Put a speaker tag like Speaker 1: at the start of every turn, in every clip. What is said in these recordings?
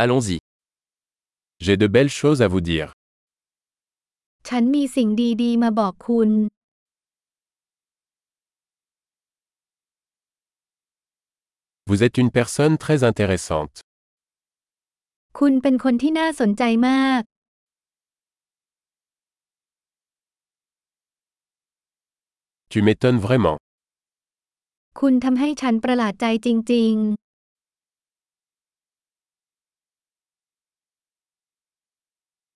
Speaker 1: Allons-y.
Speaker 2: J'ai de belles choses à vous dire.
Speaker 3: ฉันมีสิ่งดีๆ มาบอกคุณ
Speaker 2: Vous êtes une personne très intéressante.
Speaker 3: คุณเป็นคนที่น่าสนใจมาก
Speaker 2: Tu m'étonnes vraiment.
Speaker 3: คุณทำให้ฉันประหลาดใจจริง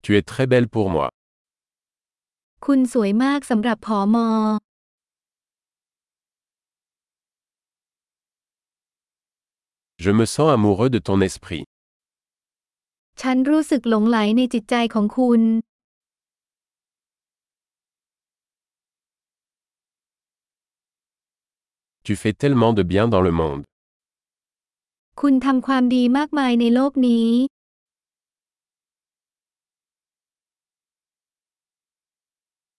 Speaker 2: Tu es très belle pour moi.
Speaker 3: ๆ คุณสวยมากสำหรับผอมอ
Speaker 2: Je me sens amoureux de ton esprit.
Speaker 3: ฉันรู้สึกหลงไหลในจิตใจของคุณ
Speaker 2: Tu fais tellement de bien dans le monde.
Speaker 3: คุณทำความดีมากมายในโลกนี้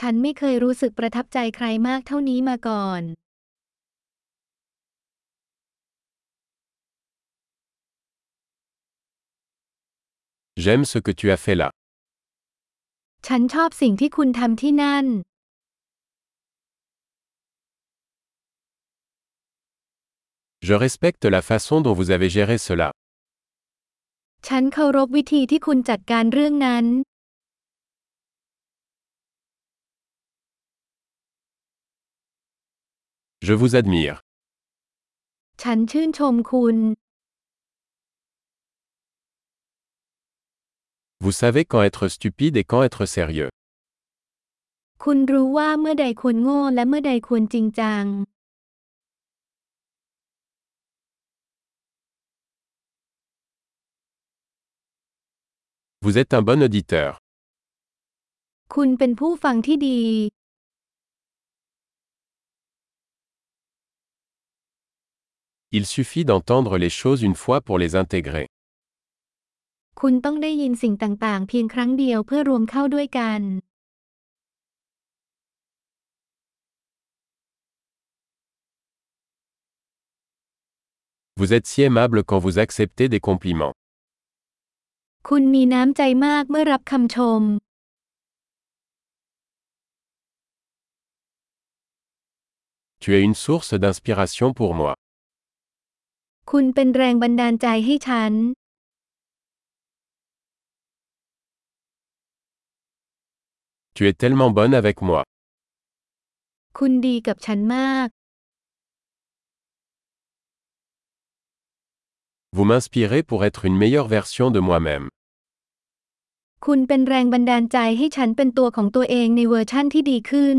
Speaker 3: ฉันไม่เคยรู้สึกประทับใจใครมากเท่านี้มาก่อน
Speaker 2: J'aime ce que tu as fait là.
Speaker 3: ฉันชอบสิ่งที่คุณทำที่นั่น
Speaker 2: Je respecte la façon dont vous avez géré cela.
Speaker 3: ฉันเคารพวิธีที่คุณจัดการเรื่องนั้น
Speaker 2: Je vous admire.
Speaker 3: ฉันชื่นชมคุณ
Speaker 2: Vous savez quand être stupide et quand être sérieux.
Speaker 3: คุณรู้ว่าเมื่อใดควรโง่และเมื่อใดควรจริงจัง
Speaker 2: Vous êtes un bon auditeur.
Speaker 3: คุณเป็นผู้ฟังที่ดี
Speaker 2: Il suffit d'entendre les choses une fois pour les intégrer.
Speaker 3: คุณต้องได้ยินสิ่งต่างๆ เพียงครั้งเดียวเพื่อรวมเข้าด้วยกัน
Speaker 2: Vous êtes si aimable quand vous acceptez des compliments.
Speaker 3: คุณมีน้ำใจมากเมื่อรับคำชม
Speaker 2: Tu es une source d'inspiration pour moi.
Speaker 3: คุณเป็นแรงบันดาลใจให้ฉัน
Speaker 2: Tu es tellement bonne avec moi.
Speaker 3: คุณดีกับฉันมาก
Speaker 2: Vous m'inspirez pour être une meilleure version de moi-même.
Speaker 3: คุณเป็นแรงบันดาลใจให้ฉันเป็นตัวของตัวเองในเวอร์ชั่นที่ดีขึ้น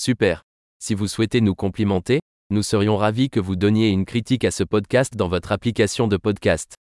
Speaker 1: Super. Si vous souhaitez nous complimenter, nous serions ravis que vous donniez une critique à ce podcast dans votre application de podcast.